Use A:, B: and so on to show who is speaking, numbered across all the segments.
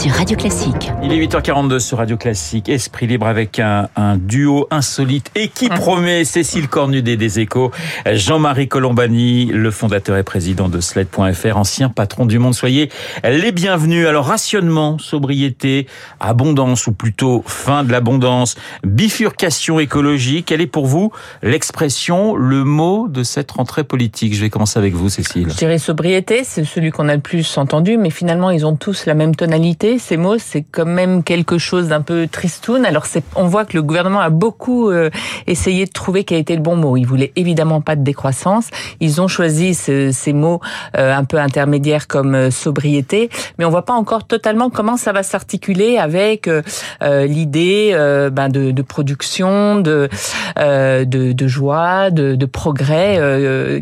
A: sur Radio Classique.
B: Il est 8h42 sur Radio Classique. Esprit libre avec un, un duo insolite et qui
C: Mmh.
B: promet Cécile Cornudet des Échos, Jean-Marie Colombani, le fondateur et président de Sled.fr, ancien patron du Monde. Soyez les bienvenus. Alors rationnement, sobriété, abondance ou plutôt fin de l'abondance, bifurcation écologique. Quelle est pour vous l'expression, le mot de cette rentrée politique? Je vais commencer avec vous, Cécile.
C: Je dirais sobriété, c'est celui qu'on a le plus entendu, mais finalement ils ont tous la même tonalité. Ces mots, c'est quand même quelque chose d'un peu tristoun. Alors on voit que le gouvernement a beaucoup euh, essayé de trouver quel était le bon mot. Il voulait évidemment pas de décroissance. Ils ont choisi ce- ces mots euh, un peu intermédiaires comme euh, sobriété, mais on voit pas encore totalement comment ça va s'articuler avec euh, euh, l'idée ben, de, de production, de, de, de joie, de, de progrès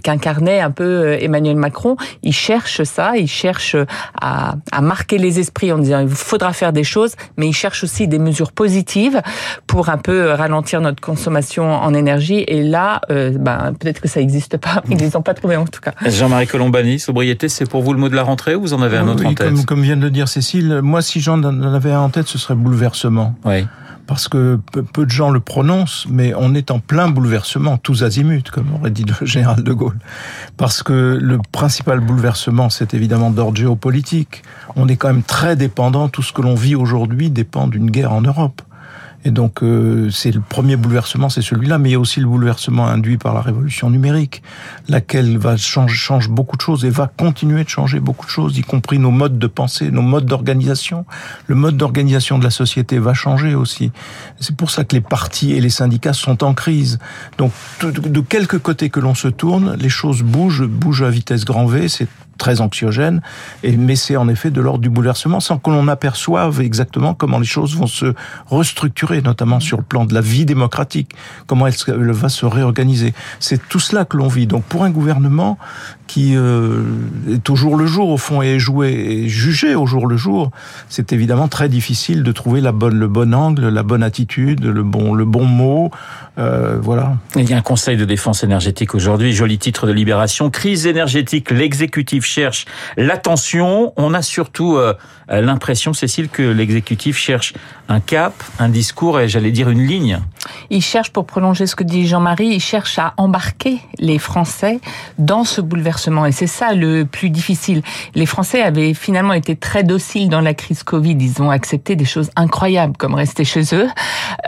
C: qu'incarnait un peu Emmanuel Macron. Il cherche ça, il cherche à, à marquer les esprits en disant il faudra faire des choses, mais il cherche aussi des mesures positives pour un peu ralentir notre consommation en énergie. Et là, euh, ben, peut-être que ça n'existe pas, ils les ont pas trouvés en tout cas.
B: Jean-Marie Colombani, sobriété, c'est pour vous le mot de la rentrée ou vous en avez un autre
D: Oui,
B: en tête?
D: comme, comme vient de le dire Cécile, moi si j'en en avais un en tête, ce serait bouleversement.
B: Oui.
D: Parce que peu, de gens le prononcent, mais on est en plein bouleversement, tous azimuts, comme aurait dit le général de Gaulle. Parce que le principal bouleversement, c'est évidemment d'ordre géopolitique. On est quand même très dépendant, tout ce que l'on vit aujourd'hui dépend d'une guerre en Europe. Et donc, euh, c'est le premier bouleversement, c'est celui-là, mais il y a aussi le bouleversement induit par la révolution numérique, laquelle va changer change beaucoup de choses et va continuer de changer beaucoup de choses, y compris nos modes de pensée, nos modes d'organisation. Le mode d'organisation de la société va changer aussi. C'est pour ça que les partis et les syndicats sont en crise. Donc, de, de quelque côté que l'on se tourne, les choses bougent, bougent à vitesse grand V. C'est très anxiogène, et, mais c'est en effet de l'ordre du bouleversement sans que l'on aperçoive exactement comment les choses vont se restructurer, notamment sur le plan de la vie démocratique, comment elle, va se réorganiser. C'est tout cela que l'on vit. Donc pour un gouvernement qui euh, est au jour le jour, au fond, et est joué et jugé au jour le jour, c'est évidemment très difficile de trouver la bonne, le bon angle, la bonne attitude, le bon, le bon mot. Euh, voilà.
B: Il y a un conseil de défense énergétique aujourd'hui, joli titre de Libération. Crise énergétique, l'exécutif cherche l'attention. On a surtout euh, l'impression, Cécile, que l'exécutif cherche un cap, un discours et j'allais dire une ligne.
C: Il cherche, pour prolonger ce que dit Jean-Marie, il cherche à embarquer les Français dans ce bouleversement. Et c'est ça le plus difficile. Les Français avaient finalement été très dociles dans la crise Covid. Ils ont accepté des choses incroyables, comme rester chez eux.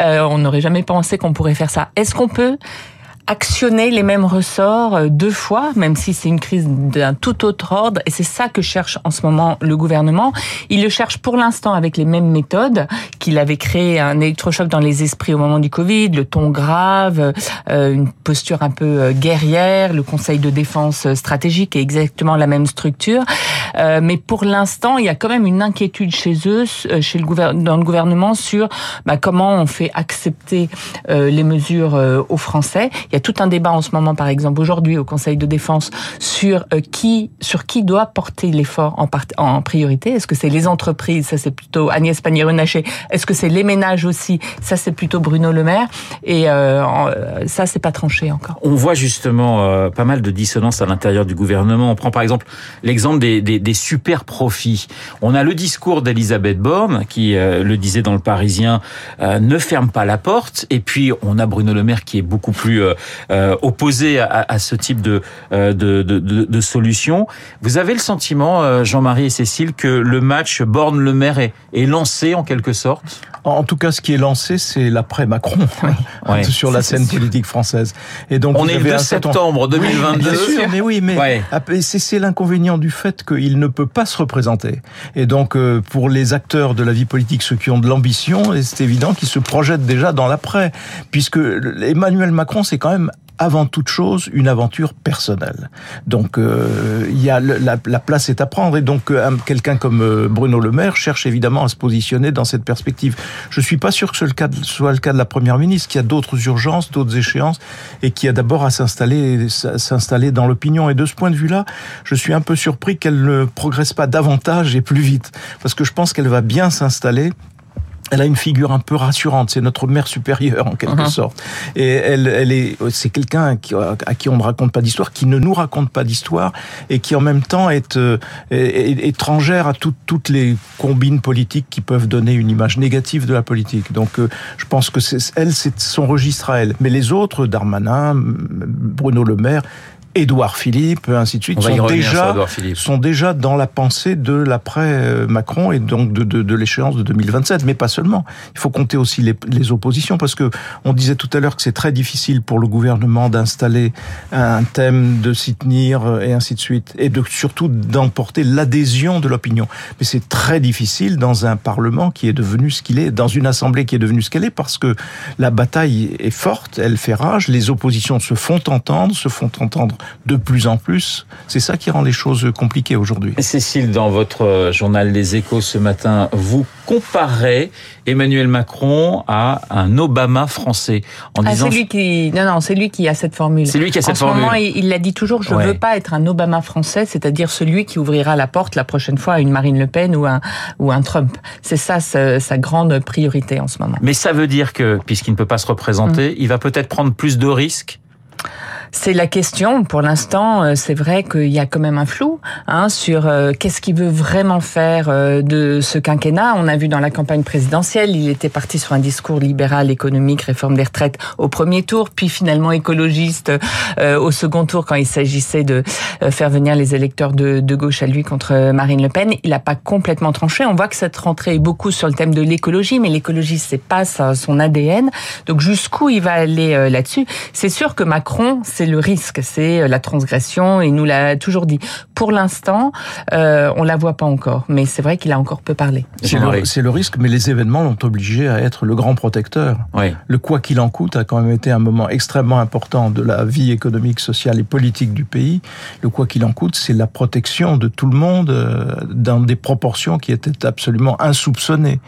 C: Euh, on n'aurait jamais pensé qu'on pourrait faire ça. Est-ce qu'on peut actionner les mêmes ressorts euh, deux fois, même si c'est une crise d'un tout autre ordre. Et c'est ça que cherche en ce moment le gouvernement. Il le cherche pour l'instant avec les mêmes méthodes qu'il avait créé un électrochoc dans les esprits au moment du Covid, le ton grave, euh, une posture un peu euh, guerrière, le Conseil de défense stratégique est exactement la même structure. Mais pour l'instant, il y a quand même une inquiétude chez eux, chez le dans le gouvernement sur bah, comment on fait accepter les mesures aux Français. Il y a tout un débat en ce moment, par exemple, aujourd'hui au Conseil de défense sur euh, qui sur qui doit porter l'effort en, en priorité. Est-ce que c'est les entreprises? Ça, c'est plutôt Agnès Pannier-Runacher. Est-ce que c'est les ménages aussi? Ça, c'est plutôt Bruno Le Maire. Et euh, euh, ça, c'est pas tranché encore.
B: On voit justement euh, pas mal de dissonances à l'intérieur du gouvernement. On prend par exemple l'exemple des, des, des super profits. On a le discours d'Elisabeth Borne qui euh, le disait dans le Parisien, euh, ne ferme pas la porte. Et puis on a Bruno Le Maire qui est beaucoup plus euh, euh, opposé à, à ce type de, euh, de, de, de, solution. Vous avez le sentiment, euh, Jean-Marie et Cécile, que le match Borne-Le Maire est, est lancé en quelque sorte?
D: En tout cas, ce qui est lancé, c'est l'après Macron
B: Ouais.
D: sur la scène politique française. Et donc,
B: On est le
D: avez
B: 2
D: un certain-
B: septembre
D: Bien
B: 2022.
D: sûr, mais oui, mais
B: Ouais.
D: c'est c'est l'inconvénient du fait qu'il ne peut pas se représenter. Et donc, euh, pour les acteurs de la vie politique, ceux qui ont de l'ambition, c'est évident qu'ils se projettent déjà dans l'après, puisque Emmanuel Macron, c'est quand même avant toute chose une aventure personnelle. Donc euh, il y a la, la place est à prendre et donc euh, un- quelqu'un comme euh, Bruno Le Maire cherche évidemment à se positionner dans cette perspective. Je suis pas sûr que ce soit le cas de la première ministre, qui a d'autres urgences, d'autres échéances et qui a d'abord à s'installer dans l'opinion. Et de ce point de vue-là, je suis un peu surpris qu'elle ne progresse pas davantage et plus vite, parce que je pense qu'elle va bien s'installer elle a une figure un peu rassurante. C'est notre mère supérieure en quelque uh -huh. sorte. Et elle, elle est, c'est quelqu'un à qui on ne raconte pas d'histoire, qui ne nous raconte pas d'histoire et qui en même temps est, est, est étrangère à tout, toutes les combines politiques qui peuvent donner une image négative de la politique. Donc, euh, je pense que c'est, elle, c'est son registre à elle. Mais les autres, Darmanin, Bruno Le Maire, Édouard Philippe, ainsi de suite, sont déjà, sont déjà dans la pensée de l'après Macron et donc de, de, de l'échéance de 2027. Mais pas seulement. Il faut compter aussi les, les oppositions parce que on disait tout à l'heure que c'est très difficile pour le gouvernement d'installer un thème, de s'y tenir et ainsi de suite, et de surtout d'emporter l'adhésion de l'opinion. Mais c'est très difficile dans un Parlement qui est devenu ce qu'il est, dans une Assemblée qui est devenue ce qu'elle est, parce que la bataille est forte, elle fait rage, les oppositions se font entendre, se font entendre de plus en plus. C'est ça qui rend les choses compliquées aujourd'hui.
B: Cécile, dans votre journal Les Échos ce matin, vous comparez Emmanuel Macron à un Obama français
C: en ah, disant c'est lui qui non non c'est lui qui a cette formule.
B: C'est lui qui a cette
C: en
B: formule.
C: Ce moment, il l'a dit toujours. Je ouais. veux pas être un Obama français, c'est-à-dire celui qui ouvrira la porte la prochaine fois à une Marine Le Pen ou un ou un Trump. C'est ça sa, sa, grande priorité en ce moment.
B: Mais ça veut dire que puisqu'il ne peut pas se représenter, mmh. il va peut-être prendre plus de risques
C: c'est la question. Pour l'instant, c'est vrai qu'il y a quand même un flou hein, sur euh, qu'est-ce qu'il veut vraiment faire euh, de ce quinquennat. On a vu dans la campagne présidentielle, il était parti sur un discours libéral, économique, réforme des retraites au premier tour, puis finalement écologiste euh, au second tour quand il s'agissait de faire venir les électeurs de, de, gauche à lui contre Marine Le Pen. Il n'a pas complètement tranché. On voit que cette rentrée est beaucoup sur le thème de l'écologie, mais l'écologie c'est pas son ADN. Donc jusqu'où il va aller là-dessus? C'est sûr que Macron, c'est le risque, c'est la transgression. Il nous l'a toujours dit. Pour l'instant, euh, on la voit pas encore, mais c'est vrai qu'il a encore peu parlé.
D: C'est le, le, risque, mais les événements l'ont obligé à être le grand protecteur.
B: Oui.
D: Le quoi qu'il en coûte a quand même été un moment extrêmement important de la vie économique, sociale et politique du pays. Le quoi qu'il en coûte, c'est la protection de tout le monde euh, dans des proportions qui étaient absolument insoupçonnées.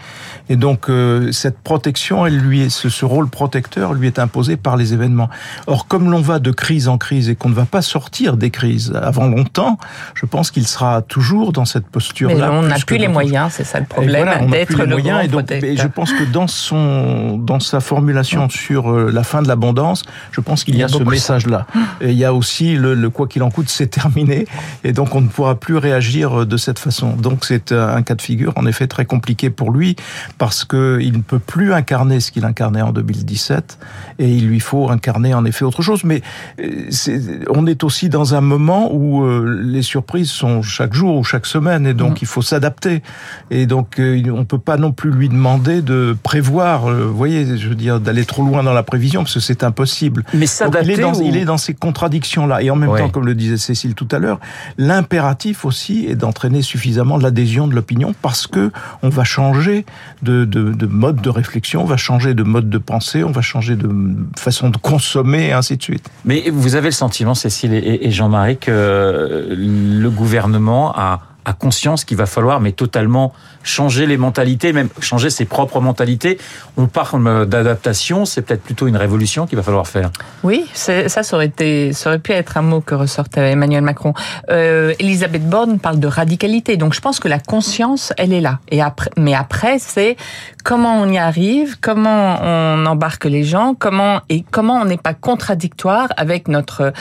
D: Et donc euh, cette protection, elle lui est, ce, ce rôle protecteur lui est imposé par les événements. Or, comme l'on va de crise en crise et qu'on ne va pas sortir des crises avant longtemps, je pense qu'il sera toujours dans cette posture-là.
C: Mais on n'a plus les moyens, c'est ça le problème, voilà, d'être le moyens,
D: et, donc, et je pense que dans son, dans sa formulation sur la fin de l'abondance, je pense qu'il y, y, a, ce message-là. Et il y a aussi le, le quoi qu'il en coûte, c'est terminé, et donc on ne pourra plus réagir de cette façon. Donc c'est un cas de figure en effet très compliqué pour lui parce que il ne peut plus incarner ce qu'il incarnait en 2017, et il lui faut incarner en effet autre chose. Mais est, on est aussi dans un moment où euh, les surprises sont chaque jour ou chaque semaine et donc mmh. il faut s'adapter et donc euh, on peut pas non plus lui demander de prévoir euh, vous voyez je veux dire d'aller trop loin dans la prévision parce que c'est impossible
B: mais s'adapter
D: il, est dans,
B: ou...
D: il est dans ces contradictions là et en même
B: Ouais.
D: temps comme le disait Cécile tout à l'heure l'impératif aussi est d'entraîner suffisamment l'adhésion de l'opinion parce que on va changer de, de, de mode de réflexion on va changer de mode de pensée on va changer de façon de consommer et ainsi de suite
B: Mais vous avez le sentiment, Cécile et Jean-Marie, que le gouvernement a, a conscience qu'il va falloir, mais totalement changer les mentalités, même changer ses propres mentalités. On parle d'adaptation, c'est peut-être plutôt une révolution qu'il va falloir faire.
C: Oui, ça, ça aurait été, ça aurait pu être un mot que ressortait Emmanuel Macron. Euh, Elisabeth Borne parle de radicalité, donc je pense que la conscience, elle est là. Et après, mais après, c'est comment on y arrive, comment on embarque les gens, comment et comment on n'est pas contradictoire avec notre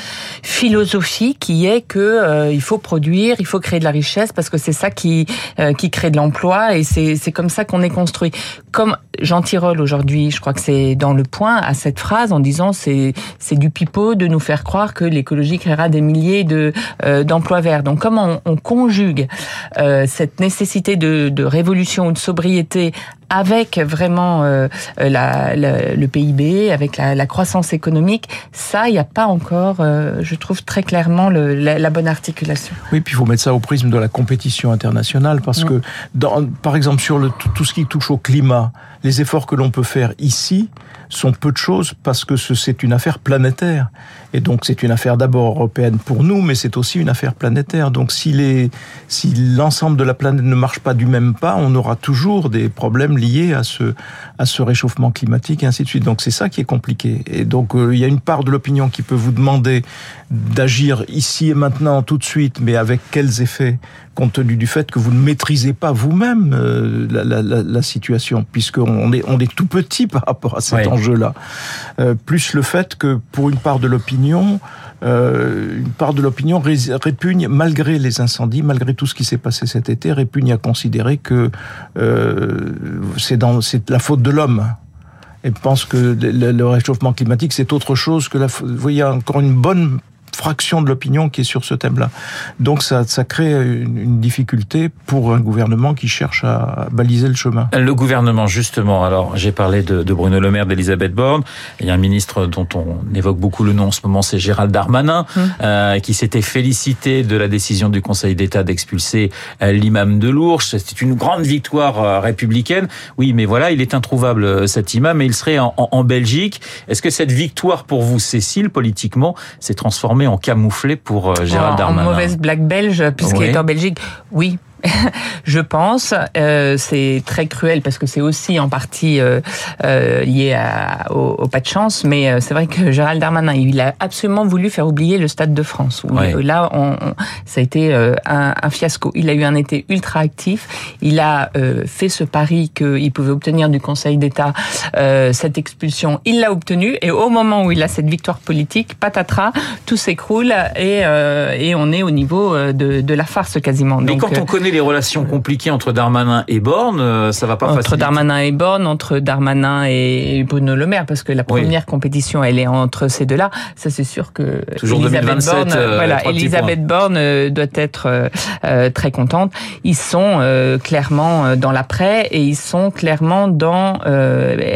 C: philosophie qui est que euh, il faut produire, il faut créer de la richesse parce que c'est ça qui euh, qui crée de l'emploi et c'est c'est comme ça qu'on est construit. Comme Jean Tirole aujourd'hui, je crois que c'est dans le point à cette phrase en disant c'est c'est du pipeau de nous faire croire que l'écologie créera des milliers de euh, d'emplois verts. Donc comment on, on conjugue euh, cette nécessité de, de révolution ou de sobriété avec vraiment euh, la, la, le PIB, avec la, la, croissance économique, ça, il n'y a pas encore, euh, je trouve très clairement le, la, la, bonne articulation.
D: Oui, puis il faut mettre ça au prisme de la compétition internationale, parce que, dans, par exemple, sur le, tout ce qui touche au climat, les efforts que l'on peut faire ici sont peu de choses parce que c'est une affaire planétaire. Et donc c'est une affaire d'abord européenne pour nous, mais c'est aussi une affaire planétaire. Donc si l'ensemble de la planète ne marche pas du même pas, on aura toujours des problèmes liés à ce, réchauffement climatique et ainsi de suite. Donc c'est ça qui est compliqué. Et donc euh, il y a une part de l'opinion qui peut vous demander d'agir ici et maintenant tout de suite, mais avec quels effets compte tenu du fait que vous ne maîtrisez pas vous-même euh, la, la, la, situation, puisqu'on est, on est tout petit par rapport à cet enjeu-là. Euh, plus le fait que pour une part de l'opinion, euh, une part de l'opinion répugne, malgré les incendies, malgré tout ce qui s'est passé cet été, répugne à considérer que euh, c'est la faute de l'homme et pense que le, le réchauffement climatique, c'est autre chose que la... Vous voyez, encore une bonne fraction de l'opinion qui est sur ce thème-là. Donc ça, ça crée une, une, difficulté pour un gouvernement qui cherche à baliser le chemin.
B: Le gouvernement, justement, alors j'ai parlé de, de, Bruno Le Maire, d'Elisabeth Borne, il y a un ministre dont on évoque beaucoup le nom en ce moment, c'est Gérald Darmanin, mmh. euh, qui s'était félicité de la décision du Conseil d'État d'expulser euh, l'imam de Lourdes. C'était une grande victoire euh, républicaine. Oui, mais voilà, il est introuvable cet imam et il serait en, en, en Belgique. Est-ce que cette victoire pour vous, Cécile, politiquement, s'est transformée en camouflé pour euh, Gérald Darmanin.
C: En mauvaise blague belge, puisqu'il oui. est en Belgique. Oui, je pense. Euh, c'est très cruel parce que c'est aussi en partie euh, euh, lié à, au, au, pas de chance, mais euh, c'est vrai que Gérald Darmanin, il a absolument voulu faire oublier le Stade de France. Où, ouais. Là, on, on, ça a été euh, un, un, fiasco. Il a eu un été ultra actif. Il a euh, fait ce pari qu'il pouvait obtenir du Conseil d'État cette expulsion. Il l'a obtenu et au moment où il a cette victoire politique, patatras, tout s'écroule et, et on est au niveau de, de la farce quasiment.
B: Mais Donc, quand on connaît les relations compliquées entre Darmanin et Borne, euh, ça va pas
C: entre
B: faciliter.
C: Darmanin et Borne, entre Darmanin et Bruno Le Maire, parce que la première oui. compétition, elle est entre ces deux-là. Ça, c'est sûr que
B: Toujours
C: Elisabeth
B: 2027,
C: Borne,
B: euh,
C: voilà, Elisabeth Borne euh, doit être euh, très contente. Ils sont euh, clairement dans l'après et ils sont clairement dans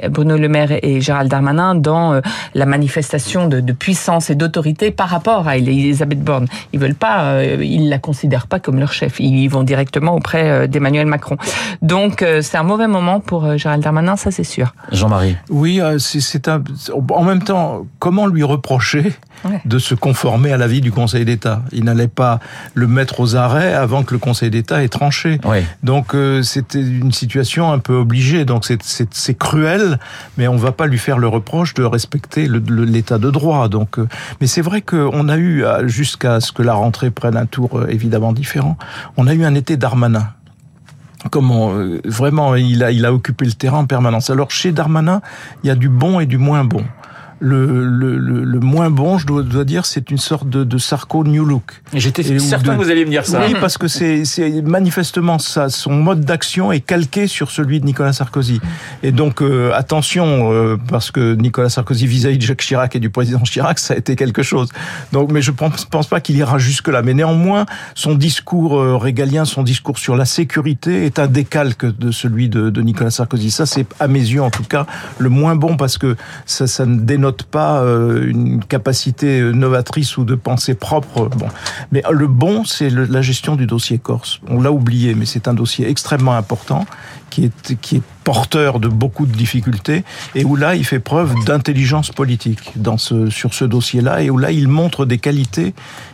C: Bruno Le Maire et Gérald Darmanin dans la manifestation de, de puissance et d'autorité par rapport à Elisabeth Borne. Ils veulent pas, ils la considèrent pas comme leur chef. Ils vont directement auprès d'Emmanuel Macron. Donc c'est un mauvais moment pour Gérald Darmanin, ça c'est sûr.
B: Jean-Marie.
D: Oui, c'est un. En même temps, comment lui reprocher ouais. de se conformer à l'avis du Conseil d'État Il n'allait pas le mettre aux arrêts avant que le Conseil d'État ait tranché.
B: Oui.
D: Donc euh, c'était une situation un peu obligée. Donc c'est cruel, mais on ne va pas lui faire le reproche de respecter l'état de droit. Donc, euh, mais c'est vrai qu'on a eu jusqu'à ce que la rentrée prenne un tour euh, évidemment différent. On a eu un été Darmanin comment vraiment il a il a occupé le terrain en permanence. Alors chez Darmanin, il y a du bon et du moins bon. Le, le, le, le moins bon, je dois, dois dire, c'est une sorte de, de Sarko New Look.
B: J'étais certain de... que vous alliez me dire ça.
D: Oui, parce que c'est manifestement ça. Son mode d'action est calqué sur celui de Nicolas Sarkozy. Et donc, euh, attention, euh, parce que Nicolas Sarkozy vis-à-vis -vis de Jacques Chirac et du président Chirac, ça a été quelque chose. Donc, mais je pense, pense pas qu'il ira jusque-là. Mais néanmoins, son discours euh, régalien, son discours sur la sécurité est un décalque de celui de, de Nicolas Sarkozy. Ça, c'est à mes yeux, en tout cas, le moins bon parce que ça, ça ne dénote pas euh, une capacité novatrice ou de pensée propre. Bon, mais le bon, c'est la gestion du dossier Corse. On l'a oublié, mais c'est un dossier extrêmement important qui est qui est porteur de beaucoup de difficultés et où là il fait preuve d'intelligence politique dans ce sur ce dossier-là et où là il montre des qualités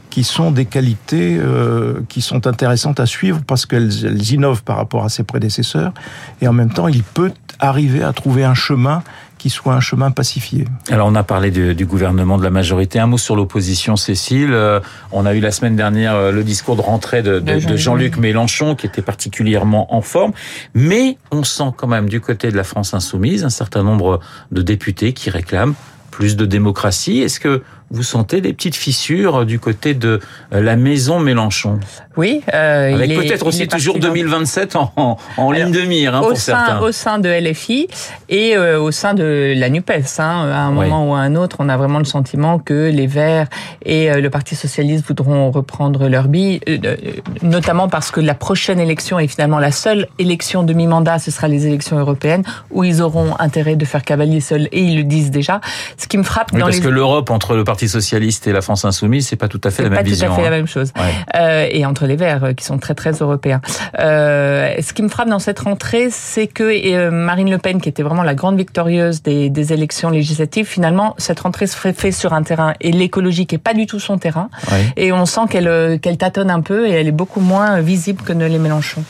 D: qui sont des qualités euh, qui sont intéressantes à suivre parce qu'elles elles innovent par rapport à ses prédécesseurs et en même temps il peut arriver à trouver un chemin qui soit un chemin pacifié.
B: Alors on a parlé du, du gouvernement, de la majorité. Un mot sur l'opposition, Cécile. Euh, on a eu la semaine dernière euh, le discours de rentrée de, de, de Jean-Luc Mélenchon qui était particulièrement en forme. Mais on sent quand même du côté de la France insoumise un certain nombre de députés qui réclament plus de démocratie. Est-ce que vous sentez des petites fissures du côté de la maison Mélenchon?
C: Oui.
B: Euh, Avec peut-être aussi toujours 2027 en, en, en ligne de mire hein,
C: au
B: pour
C: sein,
B: certains.
C: Au sein de LFI et euh, au sein de la NUPES. Hein, à un oui. moment ou à un autre, on a vraiment le sentiment que les Verts et euh, le Parti Socialiste voudront reprendre leur bille, euh, notamment parce que la prochaine élection est finalement la seule élection de mi-mandat, ce sera les élections européennes, où ils auront intérêt de faire cavalier seul, et ils le disent déjà. Ce qui me frappe
B: oui,
C: dans
B: parce
C: les...
B: que l'Europe entre le Parti Parti socialiste et la France insoumise, c'est pas tout à fait la même
C: pas
B: vision.
C: tout à fait
B: hein.
C: la même chose.
B: Ouais.
C: Euh, et entre les Verts, euh, qui sont très très européens. Euh, ce qui me frappe dans cette rentrée, c'est que Marine Le Pen, qui était vraiment la grande victorieuse des, des élections législatives, finalement, cette rentrée se fait sur un terrain et l'écologie qui est pas du tout son terrain.
B: Ouais.
C: Et on sent qu'elle qu'elle tâtonne un peu et elle est beaucoup moins visible que ne les Mélenchon.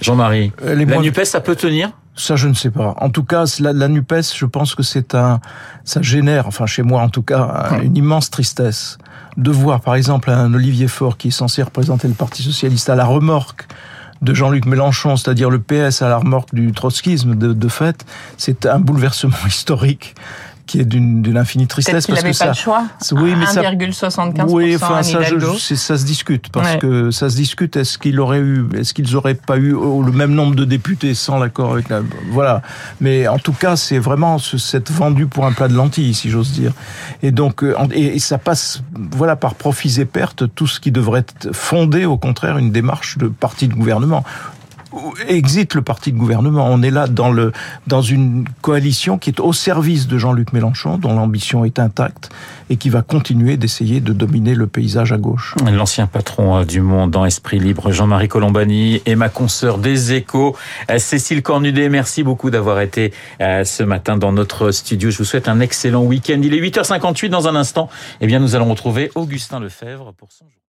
B: Jean-Marie, la
D: moins-
B: NUPES, ça peut tenir?
D: Ça, je ne sais pas. En tout cas, la, la Nupes, je pense que c'est un, ça génère, enfin chez moi en tout cas, un- une immense tristesse de voir, par exemple, un Olivier Faure qui est censé représenter le Parti socialiste à la remorque de Jean-Luc Mélenchon, c'est-à-dire le PS à la remorque du trotskisme de, de fait. C'est un bouleversement historique qui est d'une infinie tristesse
C: qu'il
D: parce
C: n'avait
D: que
C: pas
D: ça.
C: le choix.
D: Oui, mais ça-
C: 1,75%
D: Oui, enfin ça, je- se discute parce
C: Ouais.
D: que ça se discute. Est-ce qu'il aurait eu, est-ce qu'ils auraient pas eu oh, le même nombre de députés sans l'accord avec la, voilà. Mais en tout cas, c'est vraiment ce- cette vendu pour un plat de lentilles, si j'ose dire. Et donc, euh, et, et ça passe, voilà, par profits et pertes, tout ce qui devrait fondé, au contraire, une démarche de parti de gouvernement. Exit le parti de gouvernement. On est là dans le dans une coalition qui est au service de Jean-Luc Mélenchon, dont l'ambition est intacte et qui va continuer d'essayer de dominer le paysage à gauche.
B: L'ancien patron euh, du Monde dans Esprit Libre, Jean-Marie Colombani, et ma consoeur des échos, euh, Cécile Cornudet. Merci beaucoup d'avoir été euh, ce matin dans notre studio. Je vous souhaite un excellent week-end. Il est 8h58 dans un instant. Eh bien, nous allons retrouver Augustin Lefebvre pour son.